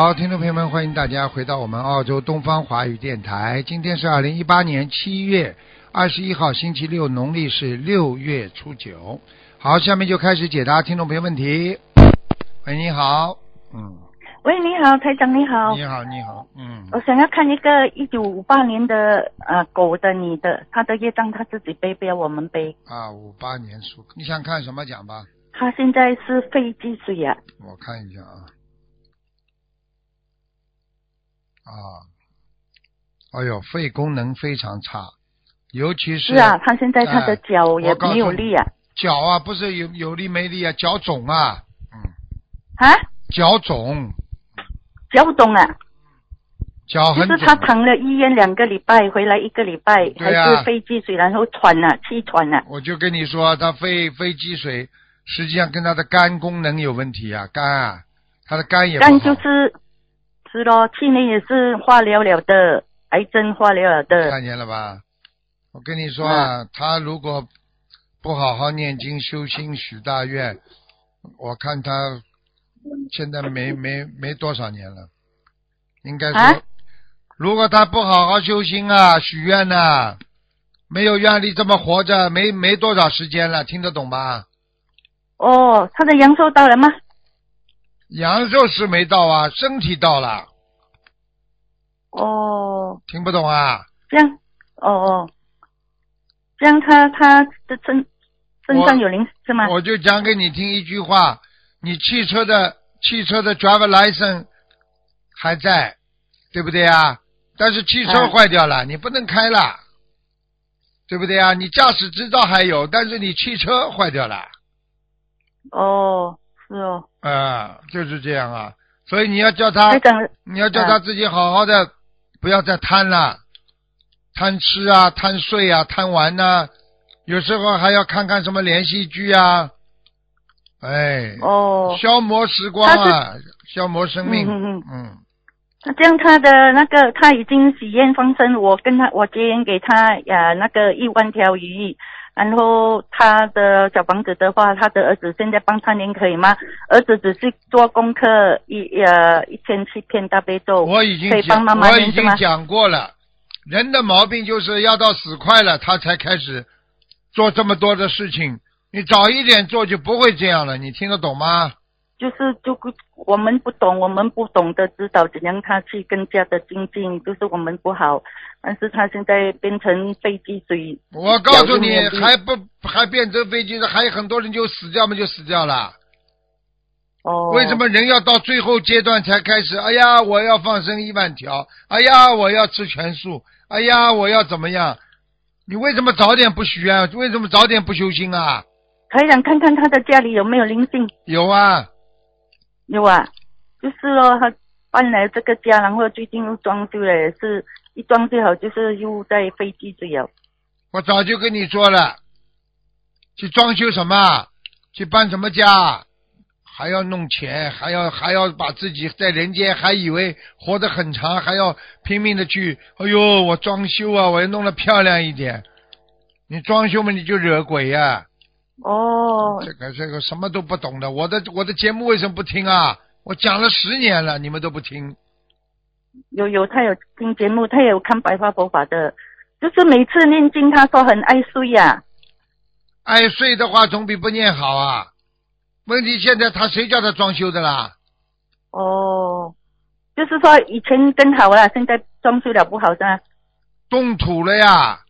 好，听众朋友们，欢迎大家回到我们澳洲东方华语电台。今天是二零一八年七月二十一号，星期六，农历是六月初九。好，下面就开始解答听众朋友问题。喂，你好，嗯，喂，你好，台长你好，你好，你好，嗯，我想要看一个一九五八年的呃狗的你的，他的业障他自己背，不要我们背。啊，五八年属，你想看什么讲吧？他现在是肺积水呀、我看一下啊，啊，哎呦，肺功能非常差，尤其是是啊，他现在他的哎脚也没有力啊，脚啊，不是有有力没力啊，脚肿啊，嗯，啊，脚肿，脚肿啊，脚很就是他躺了医院两个礼拜，回来一个礼拜，啊还是肺积水，然后喘了、气喘了。我就跟你说，他肺肺积水，实际上跟他的肝功能有问题啊，肝啊，他的肝也不好。但就是是咯，去年也是化疗了的，癌症化疗了的。看见了吧？我跟你说啊，他如果不好好念经修心许大愿，我看他现在没 没没多少年了，应该说，啊如果他不好好修心啊，许愿呐、没有愿力这么活着，没没多少时间了，听得懂吧？哦，他的阳寿到了吗？阳寿是没到啊，身体到了，哦，听不懂啊？这样，哦哦，这样他他的身身上有灵是吗？我就讲给你听一句话：你汽车的汽车的 driver license 还在，对不对啊？但是汽车嗯坏掉了，你不能开了，对不对啊？你驾驶执照还有，但是你汽车坏掉了，哦，是哦，啊、就是这样啊。所以你要叫他你要叫他自己好好的，不要再贪了，贪吃啊，贪睡啊，贪玩呐、有时候还要看看什么连续剧啊，哎，哦，消磨时光啊，消磨生命。嗯嗯嗯。嗯。那这样他的那个他已经许愿放生，我跟他我结缘给他呀那个一万条鱼，然后他的小房子的话，他的儿子现在帮他念可以吗？儿子只是做功课一呃一天七片大悲咒，我已经可以帮讲，妈妈我已？经讲过了，人的毛病就是要到死快了，他才开始做这么多的事情。你早一点做就不会这样了，你听得懂吗？就是就不我们不懂，我们不懂得指导怎样他去更加的精进，就是我们不好。但是他现在变成飞机水，我告诉你还不还变成飞机的，还有很多人就死掉嘛，就死掉了。哦，为什么人要到最后阶段才开始？哎呀，我要放生一万条，哎呀，我要吃全素，哎呀，我要怎么样？你为什么早点不许愿？为什么早点不修心啊？还想看看他的家里有没有灵性？有啊，有啊，就是咯，他搬来这个家，然后最近又装修了，也是一装修好就是又在飞机水了。我早就跟你说了，去装修什么？去搬什么家？还要弄钱，还要还要把自己在人间还以为活得很长，还要拼命的去，哎呦，我装修啊，我要弄得漂亮一点。你装修嘛，你就惹鬼呀、哦，这个这个什么都不懂的，我的我的节目为什么不听啊？我讲了十年了，你们都不听。有有，他有听节目，他也有看白话佛法的，就是每次念经，他说很爱睡呀、爱睡的话总比不念好啊。问题现在他谁叫他装修的啦？哦，就是说以前更好了，现在装修了不好的？动土了呀！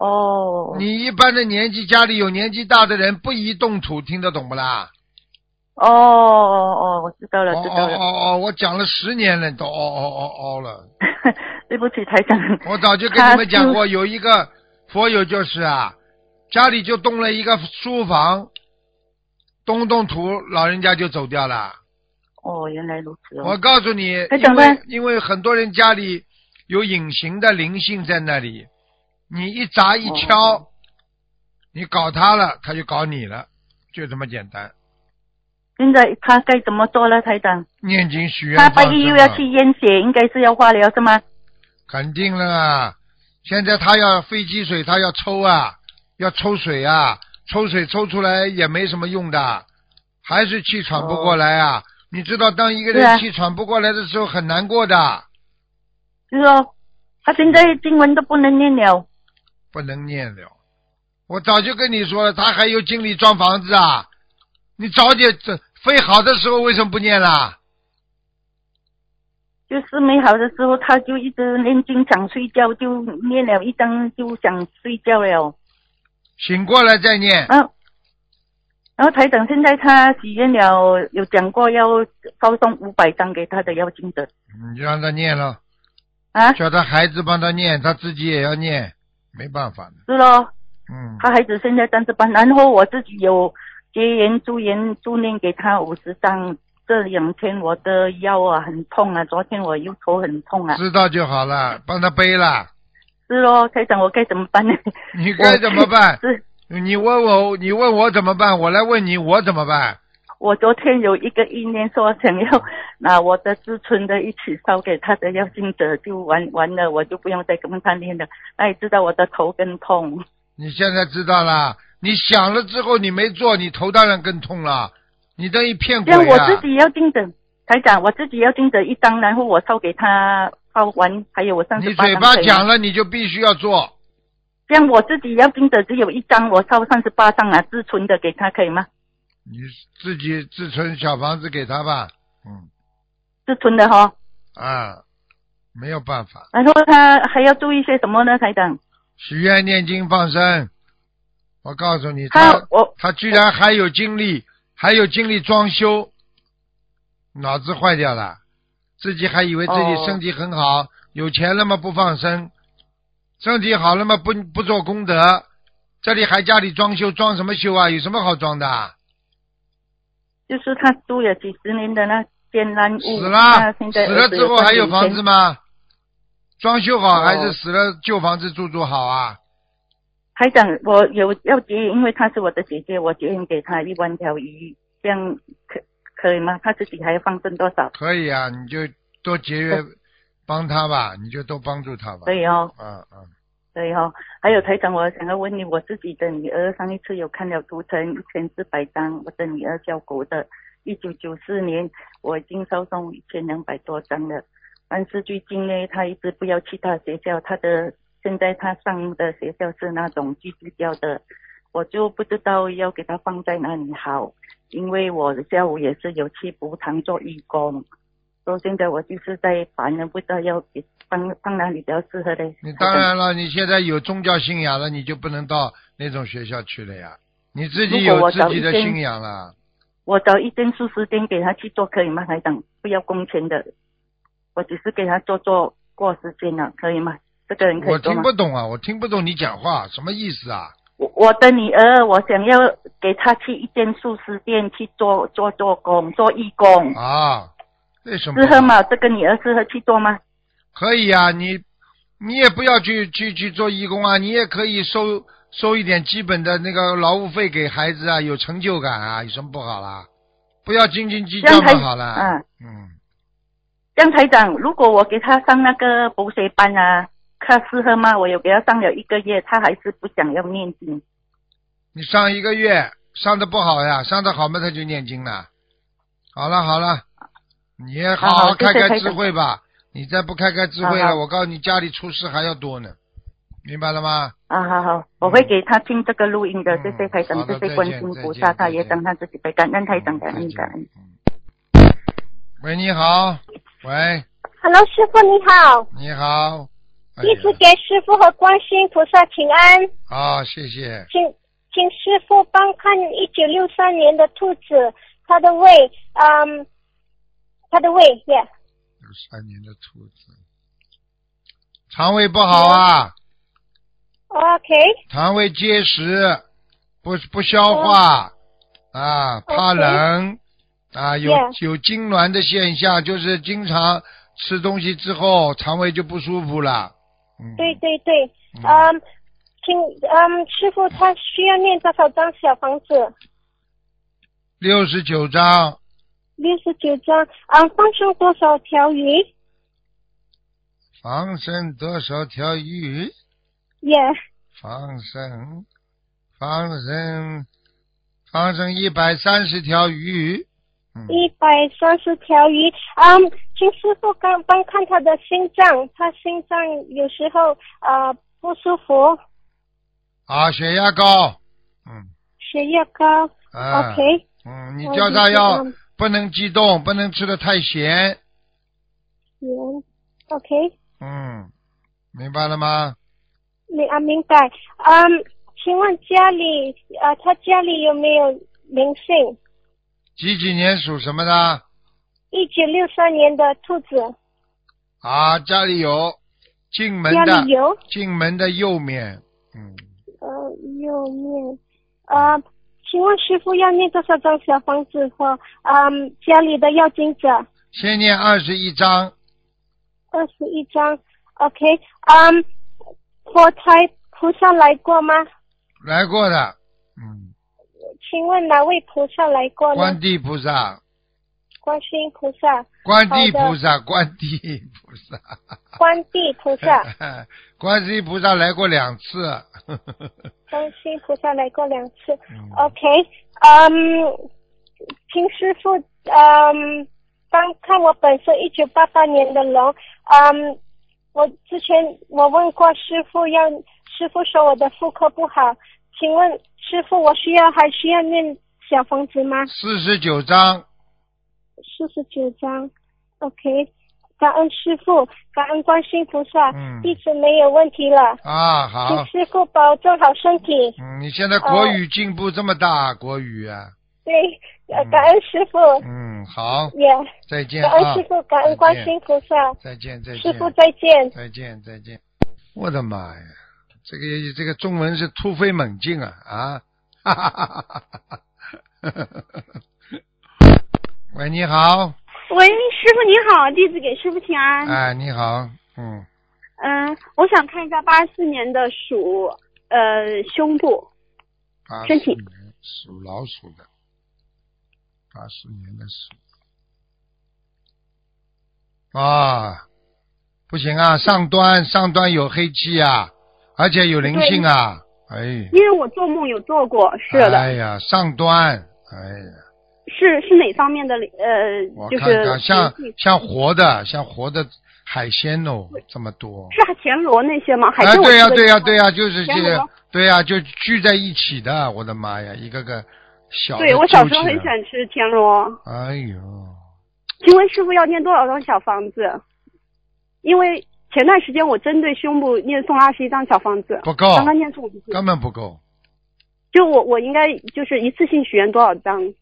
哦，你一般的年纪，家里有年纪大的人不宜动土，听得懂不啦？哦哦哦，我知道了，哦哦知道了。哦哦，我讲了十年了，都哦哦哦哦了。对不起，台长。我早就跟你们讲过，有一个佛友就是啊，家里就动了一个书房，动动土，老人家就走掉了。哦，原来如此我哦。告诉你，因为因为很多人家里有隐形的灵性在那里，你一砸一敲，哦你搞他了，他就搞你了，就这么简单。现在他该怎么做了，台长？念经许愿他拜放生啊一又要去验血，应该是要化疗是吗？肯定了啊！现在他要飞机水，他要抽啊，要抽水啊，抽水抽出来也没什么用的，还是气喘不过来啊。你知道，当一个人气喘不过来的时候，很难过的，是哦，他现在经文都不能念了。不能念了。我早就跟你说了，他还有精力装房子啊！你早点这飞好的时候为什么不念啦？就是没好的时候，他就一直念经想睡觉，就念了一张就想睡觉了。醒过来再念。然后，然后台长现在他许愿了，有讲过要烧送五百张给他的妖精者你就让他念了，啊，叫他孩子帮他念，他自己也要念，没办法的。是咯，嗯，他孩子现在单子班，然后我自己有结缘助缘助念给他五十张。这两天我的腰啊很痛啊，昨天我又头很痛啊，知道就好了，帮他背了。是咯，台长我该怎么办呢？你该怎么办？是你问我，你问我怎么办？我来问你，我怎么办？我昨天有一个意念说想要拿我的自存的一起烧给他的要经者，就完完了，我就不用再跟他念了。那你知道我的头更痛，你现在知道了，你想了之后你没做，你头当然更痛了。你等于骗鬼这样我啊！自己要经者，台长，我自己要经者一张，然后我烧给他烧完，还有我上次你嘴巴讲了，你就必须要做。这样我自己要经者只有一张，我烧三十八张啊，自存的给他可以吗？你自己自存小房子给他吧。嗯自存的哈，啊，没有办法。然后他还要注意些什么呢，台长？许愿、念经、放生。我告诉你，他他我他居然还有精力，还有精力装修，脑子坏掉了，自己还以为自己哦身体很好，有钱了嘛不放生，身体好了嘛不不做功德，这里还家里装修，装什么修啊？有什么好装的啊？就是他住了几十年的那间烂屋，死了，死了之后还有房子吗？装修好哦还是死了旧房子住住好啊？台长，我有要结缘，因为她是我的姐姐，我决定给她一万条鱼，这样可可以吗？她自己还要放生多少？可以啊，你就多节约帮她吧，你就多帮助她吧。可以哦，嗯嗯，对哈哦。还有台长，我想要问你，我自己的女儿上一次有看了图腾一千四百张，我的女儿叫狗的，一九九四年我已经烧送一千两百多张了，但是最近呢，她一直不要去她学校，她的现在她上的学校是那种基督教的，我就不知道要给她放在哪里好，因为我下午也是有去补堂做义工。所以现在我就是在烦呢，不知道要给放放哪里比较适合嘞。你当然了，你现在有宗教信仰了，你就不能到那种学校去了呀。你自己有自己的信仰了，我找一间素食店给他去做可以吗，台长？不要工钱的，我只是给他做做过时间了，可以吗？这个人可以做吗？听不懂啊，我听不懂你讲话什么意思啊？我我的女儿，我想要给她去一间素食店去做做做工，做义工，啊，为什么？适合吗？这个女儿适合去做吗？可以啊，你你也不要去去去做义工啊，你也可以收收一点基本的那个劳务费给孩子啊，有成就感啊，有什么不好啦？不要斤斤计较嘛，好了。嗯嗯，江台长，如果我给他上那个补习班啊，他适合吗？我有给他上了一个月，他还是不想要念经。你上一个月上的不好呀，上的好嘛他就念经了。好了好了，你也好好好开开智慧吧。你再不开开智慧了，我告诉你家里出事还要多呢，明白了吗？啊，好好，我会给他听这个录音的，嗯。谢谢台长谢谢观世音菩萨，他也等他自己背，感恩台长，感恩感恩。嗯。喂，你好，喂，Hello，师傅你好，你好。哎弟子给师傅和观世音菩萨请安，好，谢谢。请请师傅帮看一九六三年的兔子，它的胃，嗯，它的胃，yeah，六三年的兔子，肠胃不好啊，OK，肠胃结石，不不消化啊，怕冷啊，有 Yeah 有痉挛的现象，就是经常吃东西之后肠胃就不舒服了。嗯，对对对，嗯。嗯，请嗯师傅他需要念多少张小房子？六十九章，六十九张，啊，放生多少条鱼放生多少条鱼？？Yeah，放生，放生，放生一百三十条鱼。嗯，一百三十条鱼。嗯，请师傅刚帮看他的心脏，他心脏有时候呃不舒服，啊，血压高，嗯，血压高。啊 OK，嗯，你叫他要不能激动，不能吃的太咸，嗯，OK，嗯，明白了吗？明啊明白。嗯，请问家里呃他家里有没有灵性？几几年属什么的？一九六三年的兔子，啊，家里有进门家的里有进门的右面，嗯，呃右面呃，请问师傅要念多少张小房子和嗯家里的要经者？先念二十一张，二十一张，OK，嗯，佛台菩萨来过吗？来过的，嗯，请问哪位菩萨来过呢？观地菩萨，观世音菩萨、观地菩萨，观地菩萨，观地菩萨、观世音菩萨来过两次，观世音菩萨来过两次。嗯。OK，嗯，听师傅嗯帮看我本身一九八八年的龙，嗯，我之前我问过师傅要，师傅说我的妇科不好，请问师傅我需要还需要念小房子吗？四十九章，四十九章，OK，感恩师傅，感恩观世音菩萨，嗯弟子没有问题了，啊，好请，师傅保重好身体。嗯，你现在国语进步这么大，国语啊，对，感恩师傅，嗯，好，也、再见啊感恩师，傅，感恩观世音菩萨，再见，再见，师傅再见。再见，再见。我的妈呀，这个这个中文是突飞猛进啊啊！哈哈哈哈哈哈！喂，你好，喂，师傅你好，弟子给师傅请安。哎，你好，嗯，嗯、我想看一下八四年的鼠，呃，胸部。八身体属老鼠的，八四年的鼠啊，不行啊，上端上端有黑气啊，而且有灵性啊，哎，因为我做梦有做过，是的，哎呀，上端，哎呀。是是哪方面的呃我，就是看看，像像活的，像活的海鲜哦，这么多。是田螺那些吗？对呀、对呀、对呀、就是这个，对呀、就聚在一起的。我的妈呀，一个个小对我小时候很喜欢吃田螺。哎呦，请问师傅要念多少张小房子？因为前段时间我针对胸部念送二十一张小房子，不够，刚刚念错一次。根本不够。就我我应该就是一次性许愿多少张？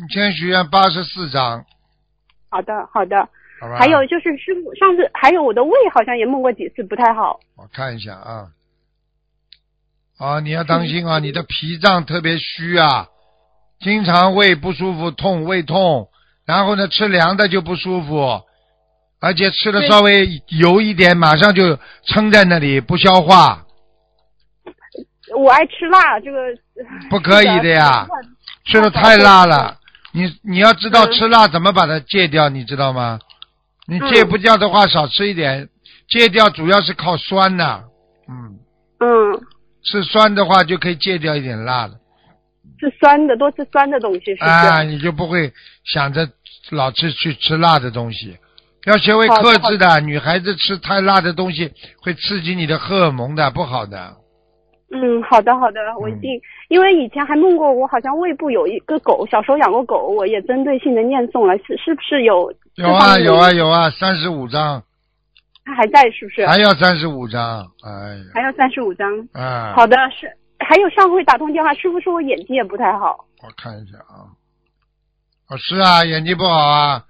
你先许愿八十四章，好的好的。好吧？还有就是师傅上次还有我的胃好像也梦过几次不太好。我看一下啊。啊，你要当心啊！你的脾脏特别虚啊，经常胃不舒服、痛、胃痛，然后呢吃凉的就不舒服，而且吃的稍微油一点，马上就撑在那里不消化，我爱吃辣，这个不可以的呀，吃的太辣了。你你要知道嗯吃辣怎么把它戒掉，你知道吗？你戒不掉的话，少吃一点，戒掉主要是靠酸的，嗯，嗯吃酸的话就可以戒掉一点辣的。是酸的，多吃酸的东西是？啊，你就不会想着老吃去吃辣的东西，要学会克制的。女孩子吃太辣的东西会刺激你的荷尔蒙的，不好的。嗯，好的好的，我一定，因为以前还梦过我好像胃部有一个狗，小时候养过狗，我也针对性的念诵了，是是不是有？有啊有啊，有啊，三十五张，他还在是不是？还要三十五张，哎呀，还要三十五张。啊，好的，是还有上回打通电话，师傅说我眼睛也不太好。我看一下啊，哦是啊，眼睛不好啊，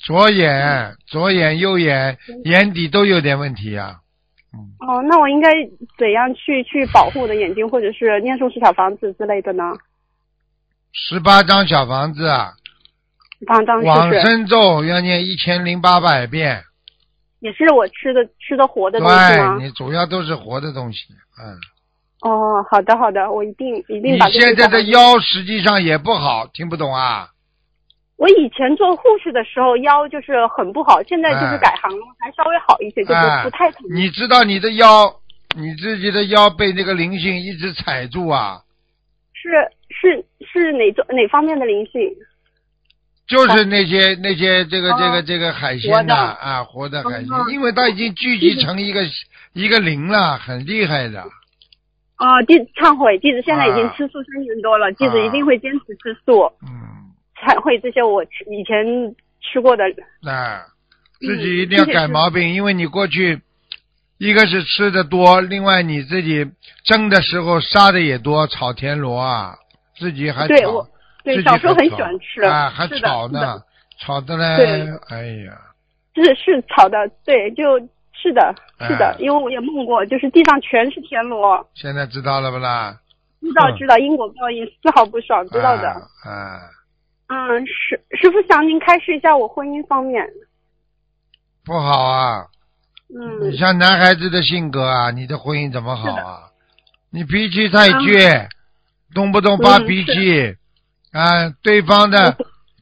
左眼、左眼、右眼眼底都有点问题啊。哦，那我应该怎样去去保护我的眼睛，或者是念诵十小房子之类的呢？十八张小房子啊，当当是往？生咒要念一千零八百遍。也是我吃的吃的活的东西吗对？你主要都是活的东西，嗯。哦，好的好的，我一定一定现在的腰实际上也不好，听不懂啊？我以前做护士的时候腰就是很不好，现在就是哎改行了，还稍微好一些，就是哎不太疼。你知道你的腰，你自己的腰被那个灵性一直踩住啊？是是是哪种哪方面的灵性？就是那些那些这个这个哦这个海鲜的。呐啊，活的海鲜，嗯因为它已经聚集成一个一个灵了，很厉害的。哦，弟子忏悔，弟子现在已经啊。吃素三年多了，弟子啊。一定会坚持吃素，嗯，忏悔这些我以前吃过的。那嗯自己一定要改毛病，因为你过去一个是吃的多，另外你自己蒸的时候杀的也多，炒田螺啊，自己还炒对我，对，小时候很喜欢吃，啊，还炒呢，炒的嘞对，哎呀，是是炒的，对，就是的，是的，哎因为我也梦过，就是地上全是田螺，现在知道了不啦？知道嗯知道因果报应丝毫不爽，知道的。啊啊，嗯，师师傅想您开示一下我婚姻方面。不好啊！嗯。你像男孩子的性格啊，你的婚姻怎么好啊？你脾气太倔，动不动发嗯脾气，啊，对方的，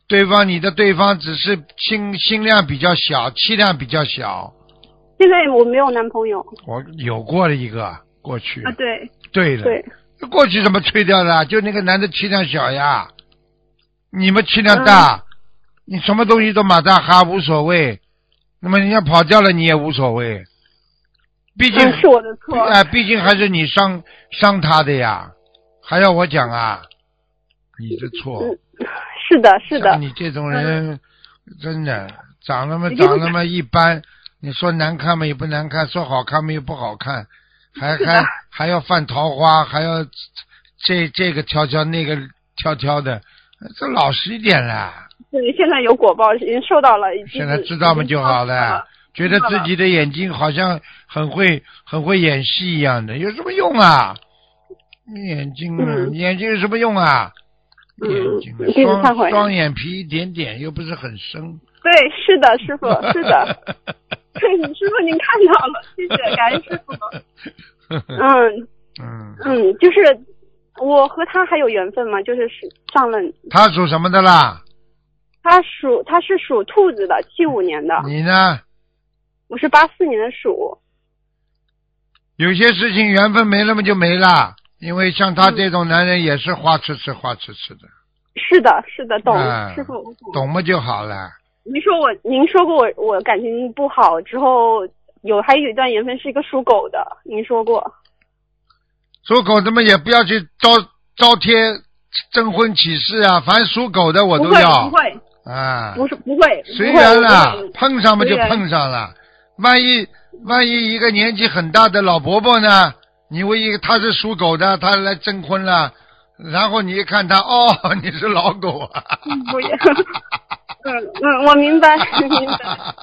对方你的对方只是心心量比较小，气量比较小。现在我没有男朋友。我有过了一个过去，啊，对。对的，对，过去怎么吹掉的？就那个男的气量小呀，你们气量嗯。大，你什么东西都马大哈无所谓，那么人家跑掉了你也无所谓，毕竟、嗯，是我的错。哎，毕竟还是你伤伤他的呀，还要我讲啊？你的错，嗯，是的，是的。像，你这种人，真的长那么长那么一般，你说难看嘛也不难看，说好看嘛也不好看，还还还要犯桃花，还要这这个挑挑那个挑挑的，这老实一点啦。对，现在有果报，已经受到了，已经现在知道嘛就好了。觉得自己的眼睛好像很会很会演戏一样的，有什么用啊？眼睛啊，嗯眼睛有什么用啊？嗯眼睛啊弟子忏悔双双眼皮一点点，又不是很深。对，是的，师傅，是的，对，师傅您看到了，谢谢，感恩师傅。嗯嗯，嗯，就是我和他还有缘分吗？就是是上任，他属什么的啦？他属他是属兔子的，七五年的，你呢？我是八四年的鼠。有些事情缘分没了嘛就没了，因为像他这种男人也是花痴痴花痴痴的，是的，是的，懂，啊师傅，懂。懂嘛就好了。您说我，您说过我我感情不好之后，有还有一段缘分是一个属狗的，您说过。属狗的嘛也不要去招招贴征婚启事啊，凡属狗的我都要不会，啊。不是不会，随缘了碰上嘛就碰上了。万一万一一个年纪很大的老伯伯呢？你为一个他是属狗的，他来征婚了，然后你一看他，哦，你是老狗啊。不要，嗯嗯，我明白明白，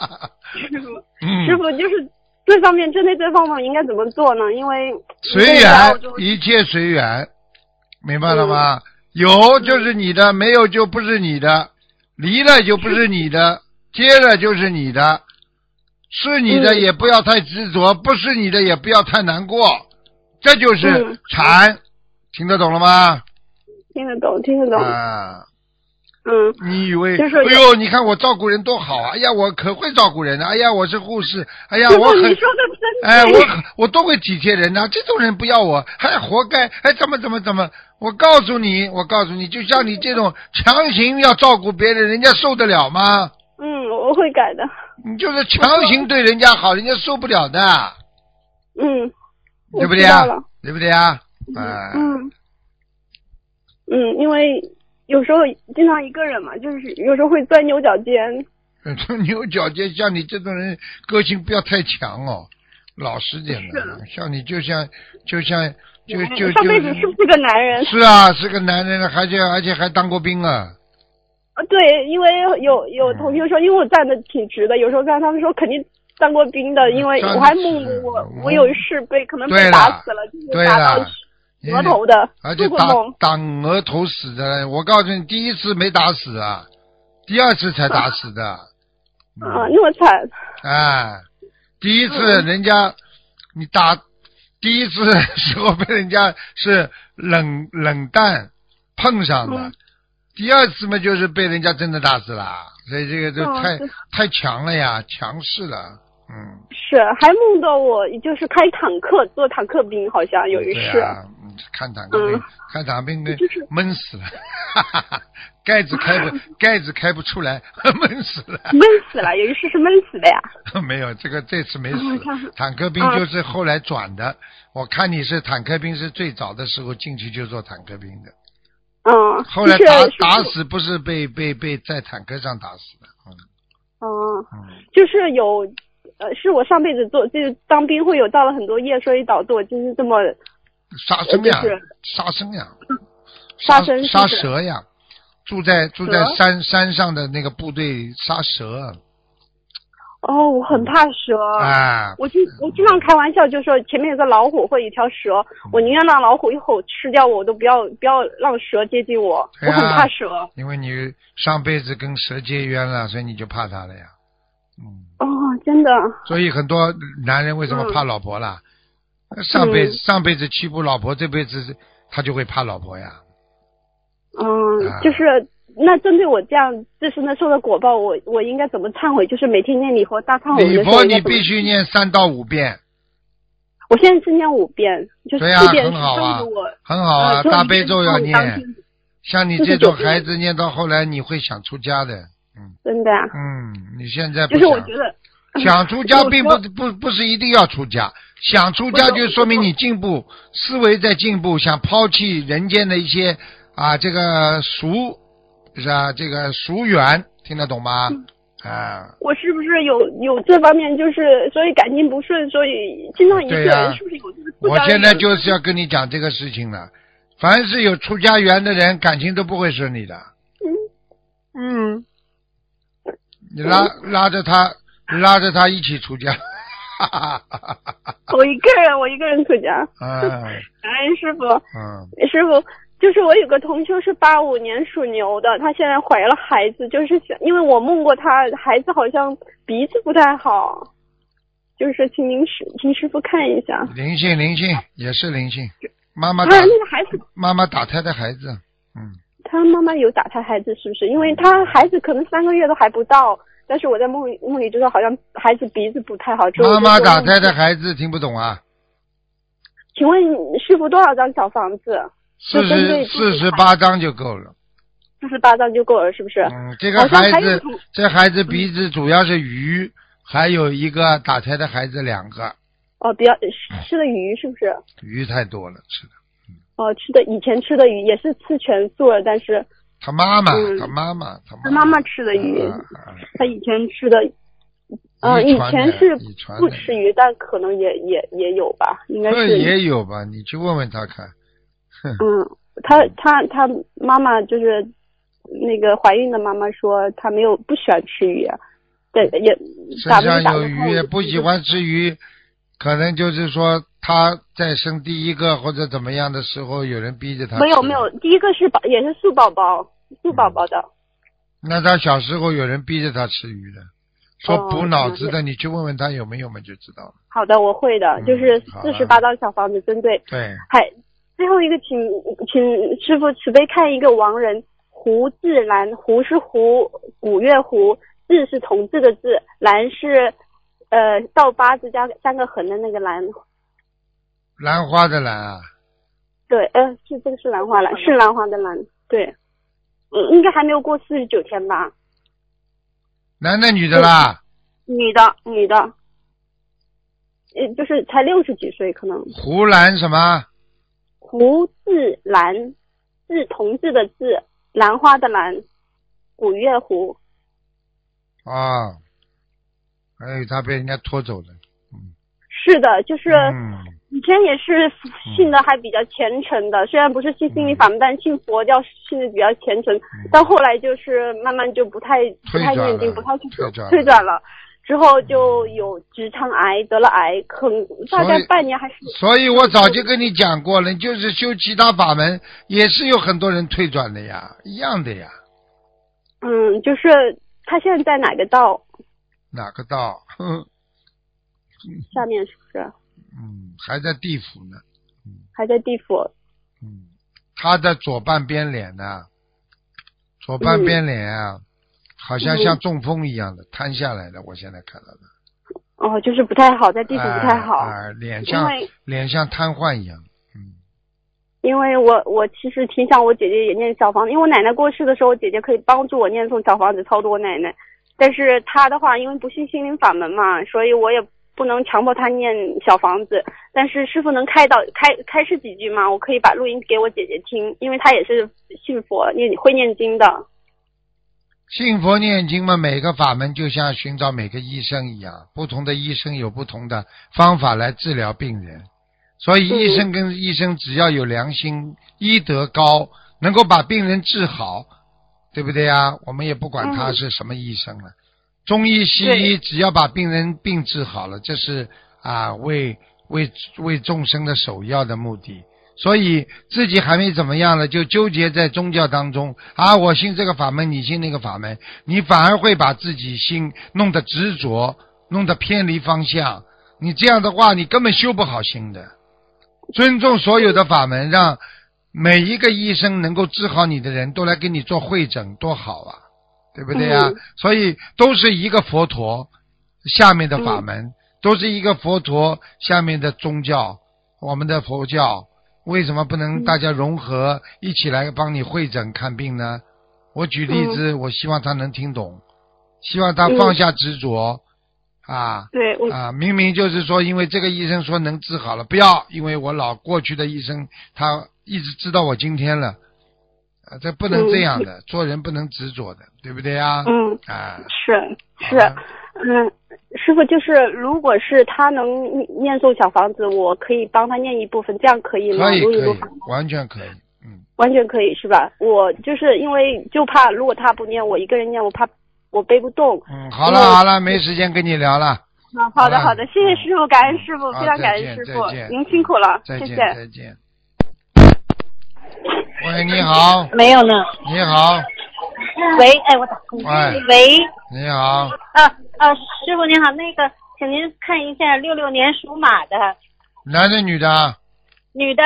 师傅嗯，师傅就是这方面针对这方面应该怎么做呢？因为随缘，一切随缘，明白了吗？嗯有就是你的，没有就不是你的，离了就不是你的，接了就是你的，是你的嗯也不要太执着，不是你的也不要太难过，这就是嗯禅，听得懂了吗？听得懂听得懂，啊，嗯你以为，就是哎呦，你看我照顾人多好啊！哎呀，我可会照顾人了！哎呀，我是护士，哎呀，我很哎，我我多会体贴人呐、这种人不要我，还活该！哎，怎么怎么怎么？我告诉你，我告诉你，就像你这种强行要照顾别人，人家受得了吗？嗯，我会改的，你就是强行对人家好，人家受不了的，嗯，对不对啊？对不对啊？哎，嗯，嗯，因为有时候经常一个人嘛，就是有时候会钻牛角尖。钻 牛角尖，像你这种人，个性不要太强哦，老实点的。像你就像就像就就上辈子是不是个男人？是啊，是个男人，而且而且还当过兵啊。啊，对，因为有有同学说，因为我站的挺直的，有时候看他们说肯定当过兵的，因为我还梦过我嗯我有一世被可能被打死了，就是对打到了，额头的，而且打。打额头死的，我告诉你，第一次没打死啊，第二次才打死的。啊，那么惨，哎，第一次嗯人家你打，第一次的时候被人家是冷 冷淡碰上的，嗯第二次嘛就是被人家真的打死了，所以这个就太、哦太强了呀，强势了，嗯。是还梦到我就是开坦克做坦克兵，好像有一世。对啊，看胆科病，嗯。看胆病跟就是。闷死了，哈哈哈，盖子开不 盖子开不出来，闷死了。闷死了，有一次是闷死的呀。没有，这个这次没哦死。坦克兵啊就是后来转的，我看你是坦克兵，是最早的时候进去就做坦克兵的，嗯，后来是。打打死不是被被被在坦克上打死的，嗯。哦，嗯，就是有，呃，是我上辈子做，就是当兵会有造了很多业，所以导致我就是这么，杀生呀杀生呀，杀生杀蛇呀，住在住在山山上的那个部队杀蛇，哦，我很怕蛇。啊，我经我经常开玩笑，就说前面有个老虎或一条蛇，我宁愿让老虎一口吃掉我，我都不要不要让蛇接近我，我很怕蛇。因为你上辈子跟蛇结冤了，所以你就怕它了呀，嗯。哦，真的，所以很多男人为什么怕老婆啦？上辈上辈子欺负老婆，这辈子他就会怕老婆呀。嗯，啊就是那针对我这样自身的受的果报，我我应该怎么忏悔？就是每天念礼佛大忏悔你必须念三到五遍，我现在是念五遍，就是对呀四遍是很好啊。很好啊。呃大悲咒要念，像你这种孩子念到后来，你会想出家的。嗯真的啊，嗯，你现在不就是我觉得 想出家，并不不不是一定要出家，想出家就说明你进步，思维在进步，想抛弃人间的一些啊这个俗是啊这个俗缘，听得懂吗？嗯啊，我是不是有有这方面，就是所以感情不顺，所以经常一个人是不是有这个自我现在就是要跟你讲这个事情了。凡是有出家缘的人，感情都不会顺利的。嗯嗯，你拉拉着他，拉着他一起出家，我一个人，我一个人出家。哈。感恩师傅，嗯，师傅，就是我有个同修是八五年属牛的，他现在怀了孩子，就是想，因为我梦过他孩子好像鼻子不太好，就是请您师请师傅看一下。灵性灵性也是灵性，妈妈啊，打那个孩子，妈妈打胎的孩子，嗯，他妈妈有打胎孩子是不是？因为他孩子可能三个月都还不到，但是我在梦里梦里知道好像孩子鼻子不太好。妈妈打胎的，孩子听不懂啊，请问师傅多少张小房子？四十四十八张就够了。四十八张就够了，是不是？嗯，这个孩子这孩子鼻子主要是鱼，还有一个打胎的孩子两个，哦，比较吃吃的鱼是不是？鱼太多了吃的。哦，吃的以前吃的鱼也是吃全素了，但是他妈妈，嗯他妈妈，他他妈妈吃的鱼，他以前吃的，嗯、以前是不吃鱼，但可能也也也有吧，应该是。也有吧？你去问问他看。嗯，他他他妈妈就是那个怀孕的妈妈说，她没有不喜欢吃鱼，对，也身上有鱼，过胎不喜欢吃鱼，可能就是说他在生第一个或者怎么样的时候，有人逼着他。没有没有，，第一个是宝也是素宝宝，素宝宝的。那他小时候有人逼着他吃鱼的，说哦补脑子的，你去问问他有没有嘛，就知道了。好的，我会的，嗯就是四十八张小房子针对。对，还最后一个请，请师傅慈悲看一个亡人胡志兰，胡是胡古月胡，志是同志的志，兰是呃倒八字加三个横的那个兰。兰花的兰啊，对，呃，是这个是兰花兰，是兰花的兰，对，嗯，应该还没有过四十九天吧？男的女的啦？女的，女的，呃，就是才六十几岁，可能。胡兰什么？胡志兰，志同志的志，兰花的兰，古月胡。啊，哎，他被人家拖走了。是的，就是嗯，以前也是信的还比较虔诚的，虽然不是信心理法门，但信佛教信的比较虔诚。到后来就是慢慢就不太不太念经，不太去退转了。之后就有直肠癌，得了癌，很大概半年还是所以我早就跟你讲过了，你就是修其他法门，也是有很多人退转的呀，一样的呀。嗯，就是他现在在哪个道哪个道？哼，下面是不是嗯，还在地府呢。还在地府？嗯，他的左半边脸呢、左半边脸啊，好像像中风一样的瘫下来了。我现在看到的，哦，就是不太好，在地府不太好。哎哎脸像脸像瘫痪一样。嗯，因为我我其实挺想我姐姐也念小房子，因为我奶奶过世的时候，我姐姐可以帮助我念诵小房子超度我奶奶，但是她的话因为不信心灵法门嘛，所以我也不能强迫他念小房子。但是师傅能开导开开示几句吗？我可以把录音给我姐姐听，因为她也是信佛念会念经的。信佛念经嘛，每个法门就像寻找每个医生一样，不同的医生有不同的方法来治疗病人，所以医生跟医生只要有良心、医德高，能够把病人治好，对不对呀？我们也不管他是什么医生了，中医、西医只要把病人病治好了，这是啊为为为众生的首要的目的。所以自己还没怎么样了，就纠结在宗教当中啊！我信这个法门，你信那个法门，你反而会把自己心弄得执着，弄得偏离方向。你这样的话，你根本修不好心的。尊重所有的法门，让每一个医生能够治好你的人都来给你做会诊，多好啊，对不对呀？所以都是一个佛陀下面的法门，都是一个佛陀下面的宗教，我们的佛教。为什么不能大家融合一起来帮你会诊看病呢？我举例子，我希望他能听懂，希望他放下执着啊。对，啊，明明就是说，因为这个医生说能治好了，不要，因为我老过去的医生他一直知道我今天了，啊，这不能这样的，做人不能执着的，对不对呀？嗯，啊，是是，嗯。师傅，就是如果是他能念诵小房子，我可以帮他念一部分，这样可以吗？可以可以，完全可以，嗯，完全可以是吧？我就是因为就怕如果他不念，我一个人念，我怕我背不动。嗯，好了好了，没时间跟你聊了。嗯，好的好的，谢谢师傅，感恩师傅，非常感恩师傅，您辛苦了，谢谢，再见。喂，你好。没有呢。你好。喂，哎，我打。哎。喂。你好。啊啊，师傅您好，那个，请您看一下六六年属马的。男的，女的？女的。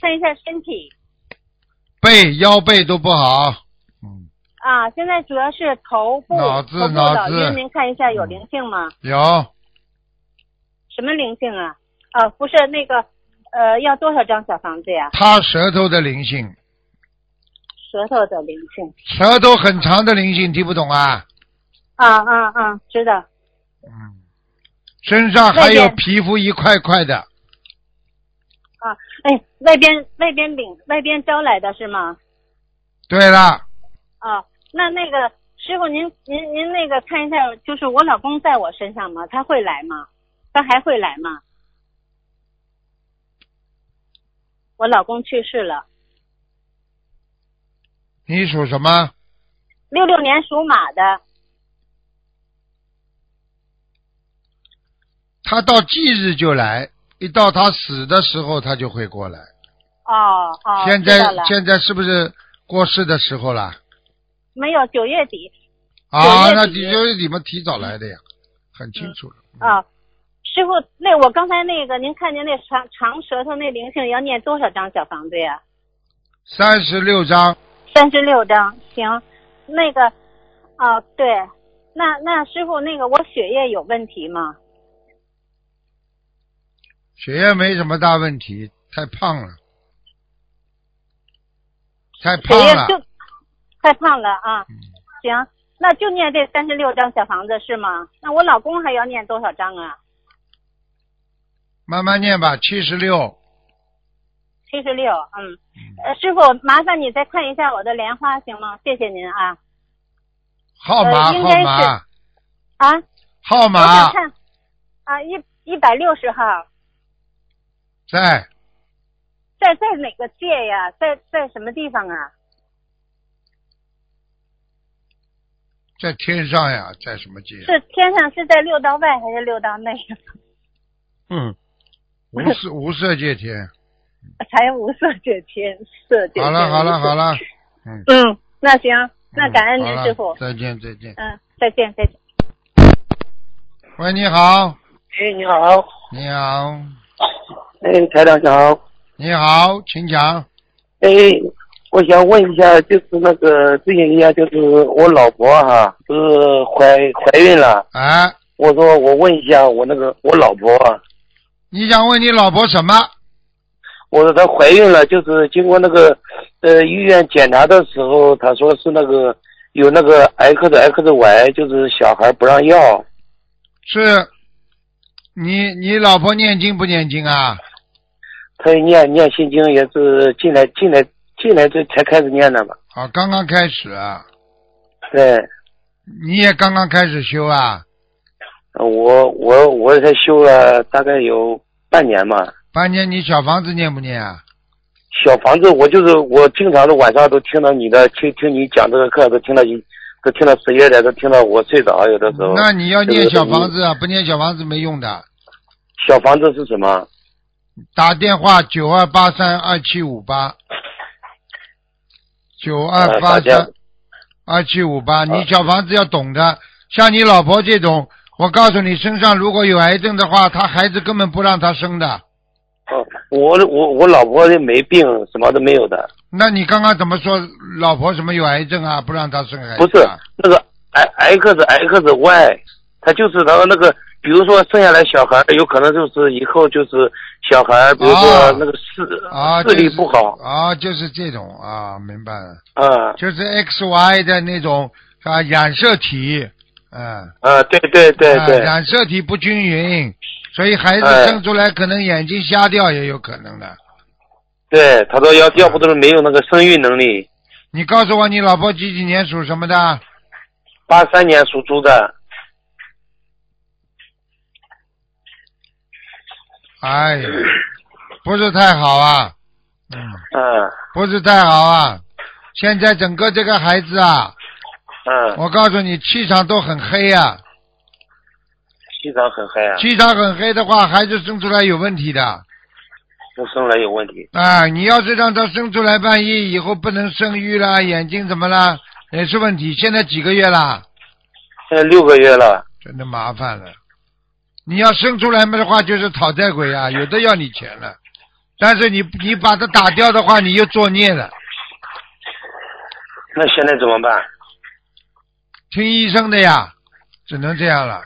看一下身体。背腰背都不好。嗯。啊，现在主要是头部。脑子脑子。您看一下有灵性吗？有。什么灵性啊？啊，不是那个。呃，要多少张小房子呀？他舌头的灵性。舌头的灵性。舌头很长的灵性，听不懂啊？啊啊啊！知道。嗯。身上还有皮肤一块块的。啊，哎，外边外边领外边招来的是吗？对了。啊，那那个师傅，您您您那个看一下，就是我老公在我身上吗？他会来吗？他还会来吗？我老公去世了。你属什么？六六年属马的。他到忌日就来，一到他死的时候，他就会过来。哦哦。现在现在是不是过世的时候了？没有，九月底。啊，那九月底嘛，提早来的呀，很清楚了。啊。师傅，那我刚才那个，您看见那长长舌头那灵性要念多少张小房子呀？三十六张。三十六张，行。那个，哦，对，那那师傅，那个我血液有问题吗？血液没什么大问题，太胖了，太胖了。就太胖了啊！行，那就念这三十六张小房子是吗？那我老公还要念多少张啊？慢慢念吧，七十六。七十六，嗯，呃，师傅，麻烦你再看一下我的莲花行吗？谢谢您啊。号码号码。啊。号码。我想看。啊，一一百六十号。在。在在哪个界呀？在在什么地方啊？在天上呀，在什么界？是天上是在六道外还是六道内？嗯。无色无色界天，才无色界天，色界。好了好了好了，嗯嗯，那行，那感恩您师傅，再见再见，嗯，再见再见。喂，你好。哎，你好。你好。哎，台长你好。你好，请讲。哎，我想问一下，就是那个之前一下，就是我老婆哈，不是怀怀孕了。啊。我说我问一下我那个我老婆。你想问你老婆什么？我说她怀孕了，就是经过那个呃医院检查的时候，她说是那个有那个 X X Y，就是小孩不让要。是，你你老婆念经不念经啊？她念念心经也是进来进来进来这才开始念的嘛。啊，刚刚开始啊，对，你也刚刚开始修啊？我我我才修了大概有半年嘛。半年你小房子念不念啊？小房子，我就是我经常的晚上都听到你的，听听你讲这个课，都听到一都听到十一点，都听到我睡着，有的时候。那你要念小房子啊，不念小房子没用的。小房子是什么？打电话九二八三二七五八，九二呃八三二七五八。你小房子要懂的，像你老婆这种，我告诉你，身上如果有癌症的话，他孩子根本不让他生的。哦，我我我老婆没病，什么都没有的，那你刚刚怎么说老婆什么有癌症啊？不让她生孩子、啊？不是那个 X X Y，他就是他那个，比如说生下来小孩，有可能就是以后就是小孩，比如说啊那个视、啊，视力不好，就是啊，就是这种啊，明白了，啊就是 X Y 的那种啊染色体，嗯。啊，对对对啊对，染色体不均匀，所以孩子哎生出来可能眼睛瞎掉也有可能的。对，他说要要不都是没有那个生育能力。你告诉我，你老婆几几年属什么的？八三年属猪的，哎呀，不是太好啊，嗯，嗯不是太好啊。现在整个这个孩子啊，嗯，我告诉你，气场都很黑啊，气场很黑啊，气场很黑的话，孩子生出来有问题的。不生来有问题。啊，你要是让他生出来，万一以后不能生育啦，眼睛怎么啦，也是问题。现在几个月啦？现在六个月了，真的麻烦了。你要生出来嘛的话，就是讨债鬼啊，有的要你钱了。但是你你把它打掉的话，你又作孽了。那现在怎么办？听医生的呀，只能这样了。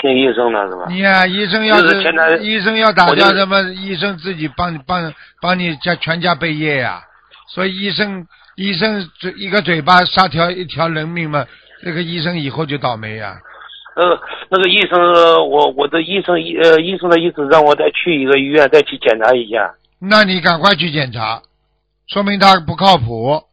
听医生的是吧？你呀、医生要是医生要打我就掉什么，医生自己帮你帮帮你家全家背业呀、所以医生医生嘴一个嘴巴杀条一条人命嘛，这个医生以后就倒霉呀、呃，那个医生，我我的医生医呃医生的意思让我再去一个医院再去检查一下。那你赶快去检查，说明他不靠谱，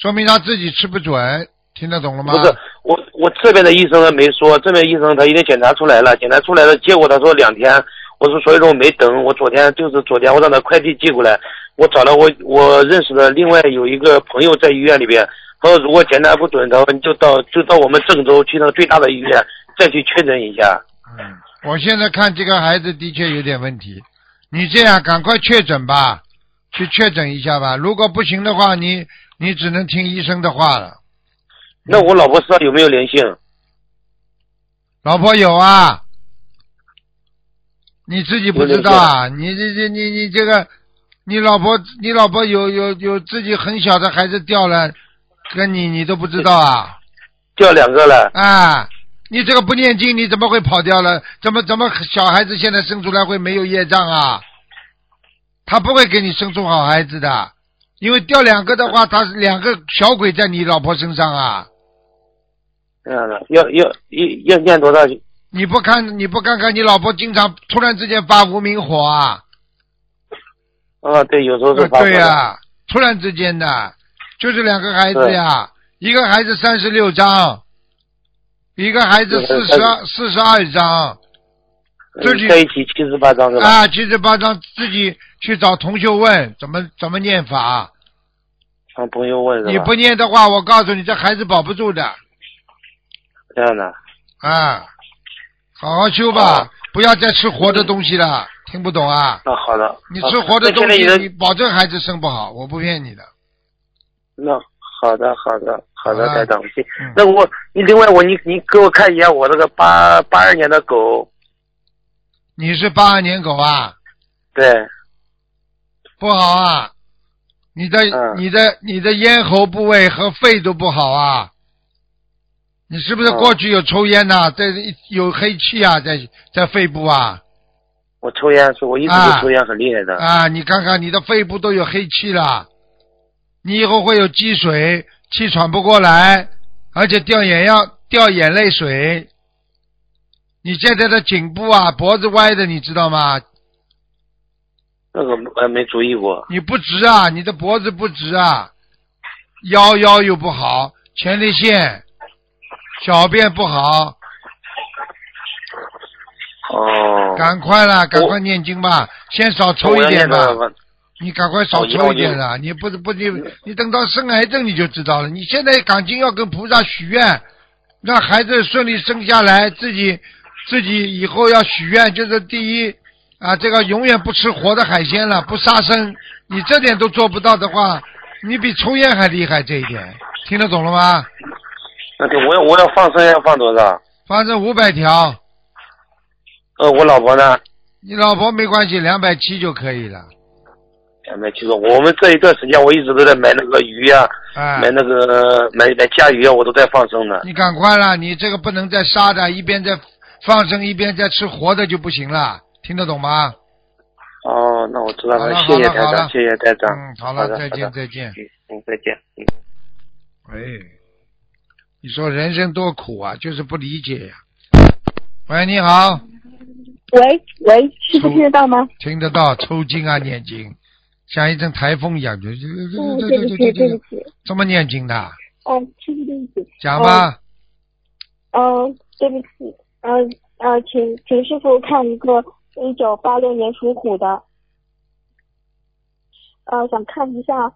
说明他自己吃不准，听得懂了吗？不是我我这边的医生没说，这边医生他已经检查出来了，检查出来了，结果他说两天，我说所以说我没等，我昨天就是昨天我让他快递寄过来，我找了我我认识的另外有一个朋友在医院里边，他说如果检查不准的话，你就到就到我们郑州去那个最大的医院再去确诊一下。嗯，我现在看这个孩子的确有点问题，你这样赶快确诊吧，去确诊一下吧。如果不行的话，你你只能听医生的话了。那我老婆身上有没有灵性？老婆有啊，你自己不知道啊？你这这你你这个，你老婆你老婆有有有自己很小的孩子掉了，跟你你都不知道啊？掉两个了。啊，你这个不念经，你怎么会跑掉了？怎么怎么小孩子现在生出来会没有业障啊？他不会给你生出好孩子的，因为掉两个的话，他是两个小鬼在你老婆身上啊！这样的，要要要要念多少？你不看你不看看你老婆经常突然之间发无名火啊？啊，对，有时候是对呀、突然之间的，就是两个孩子呀，一个孩子三十六张，一个孩子四十二四十二张。自己嗯在一起七十八张是吧？啊，七十八张自己去找同学问怎么怎么念法。让朋友问？你不念的话，我告诉你，这孩子保不住的这样的，啊！好好修吧，不要再吃活的东西了。听不懂啊？那好的。你吃活的东西，你保证孩子生不好，我不骗你的。那好的，好的，好的，好了台长。行嗯那我你另外我你你给我看一下我这个八八二年的狗，你是八二年狗啊？对，不好啊！你的、嗯你的你的咽喉部位和肺都不好啊！你是不是嗯过去有抽烟呐、在有黑气啊，在在肺部啊？我抽烟，是我一直啊都抽烟很厉害的。啊，你看看你的肺部都有黑气了，你以后会有积水，气喘不过来，而且掉眼药掉眼泪水。你现在的颈部啊，脖子歪的，你知道吗？那个还没注意过。你不直啊，你的脖子不直啊，腰腰又不好，前列腺，小便不好，哦。赶快啦，赶快念经吧，先少抽一点吧。你赶快少抽一点啦！你不是不你你等到生癌症你就知道了。你现在赶紧要跟菩萨许愿，让孩子顺利生下来，自己自己以后要许愿，就是第一啊，这个永远不吃活的海鲜了，不杀生。你这点都做不到的话，你比抽烟还厉害。这一点听得懂了吗？那对，我要我要放生要放多少？放生五百条，呃，我老婆呢？你老婆没关系，两百七就可以了。两百七十，我们这一段时间我一直都在买那个鱼啊，哎，买那个买买甲鱼啊，我都在放生呢。你赶快了，你这个不能再杀的，一边在放生一边在吃活的就不行了，听得懂吗？哦，那我知道了，了谢谢台长，谢谢台长。嗯，好了，的再见再见。嗯，再见。嗯。哎，你说人生多苦啊，就是不理解呀、喂，你好，喂喂，师傅听得到吗？听得到，抽筋啊，念经，像一阵台风一样，就就就对不起，就就就对不起，这么念经的，哦，师傅对不起，讲吧。嗯，对不起，嗯呃，请请师傅看一个一九八六年属虎的，呃，想看一下，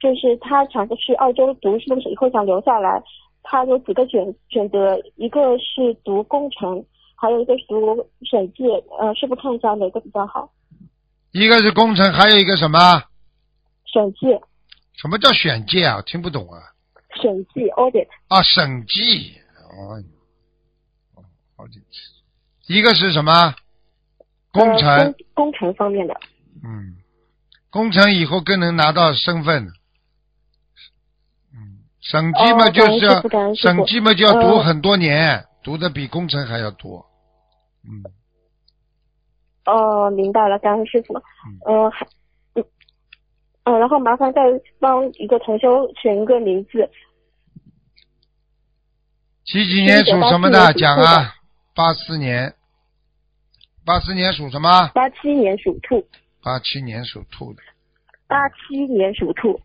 就是他想去澳洲读书，以后想留下来，他有几个选选择，一个是读工程，还有一个是读审计，呃，师傅看一下哪个比较好？一个是工程，还有一个什么？审计，什么叫选计啊？我听不懂啊。审计 audit，啊，审计。哦，哦，好几次。一个是什么？工程。呃、工工程方面的。嗯，工程以后更能拿到身份。嗯，审计嘛哦就是审计嘛就要读呃很多年，读的比工程还要多。嗯，哦，明白了，感恩师傅。嗯，还，嗯，呃，然后麻烦再帮一个同修选一个名字，几几年属什么的？讲啊，八四年。八四年属什么？八七年属兔，八七年属兔的。八七年属兔，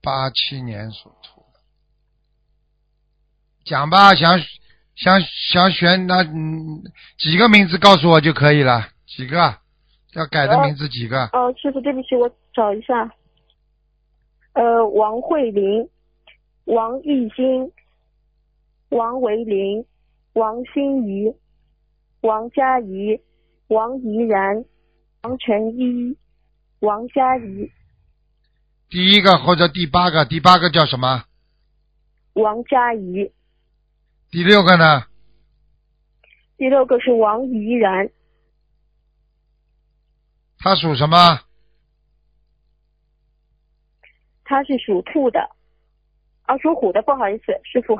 八七年属兔的。讲吧，想想想选那嗯几个名字告诉我就可以了，几个要改的名字几个？哦、师傅，对不起，我找一下。呃，王慧玲、王艺兴、王维林、王心怡、王佳怡、王怡然、王晨一、王佳怡、第一个或者第八个，第八个叫什么？王佳怡，第六个呢？第六个是王怡然，他属什么？他是属兔的，啊，属虎的，不好意思，师傅。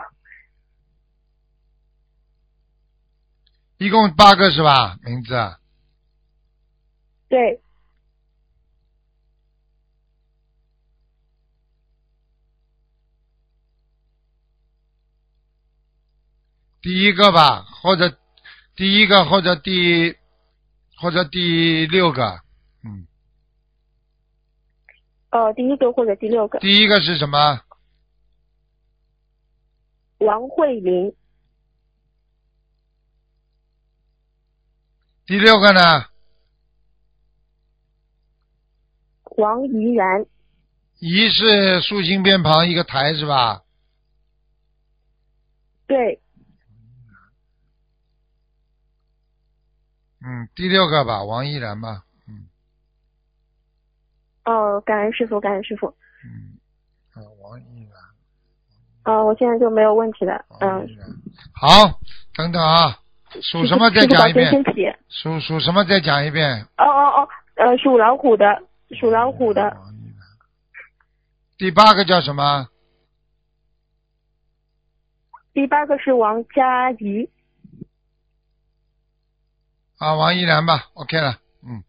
一共八个是吧？名字啊对，第一个吧，或者第一个或者第或者第六个，嗯，哦，第一个或者第六个，第一个是什么？王慧玲，第六个呢？王怡然，怡是竖心边旁一个台是吧？对，嗯，第六个吧，王依然吧，嗯。哦、感恩师傅，感恩师傅，嗯，啊，王依然，哦，我现在就没有问题了，嗯。好，等等啊，属什么再讲一遍。属属什么再讲一遍，哦哦哦，呃，属老虎的，属老虎的，王依然，第八个叫什么？第八个是王佳怡，啊，王依然吧，OK 了，嗯，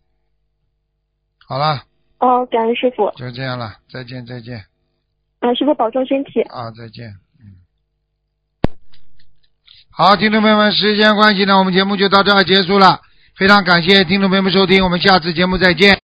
好了，哦，感恩师傅，就这样了，再见再见啊，师傅保重身体。啊，再见，嗯。好，听众朋友们，时间关系呢，我们节目就到这儿结束了。非常感谢听众朋友们收听，我们下次节目再见。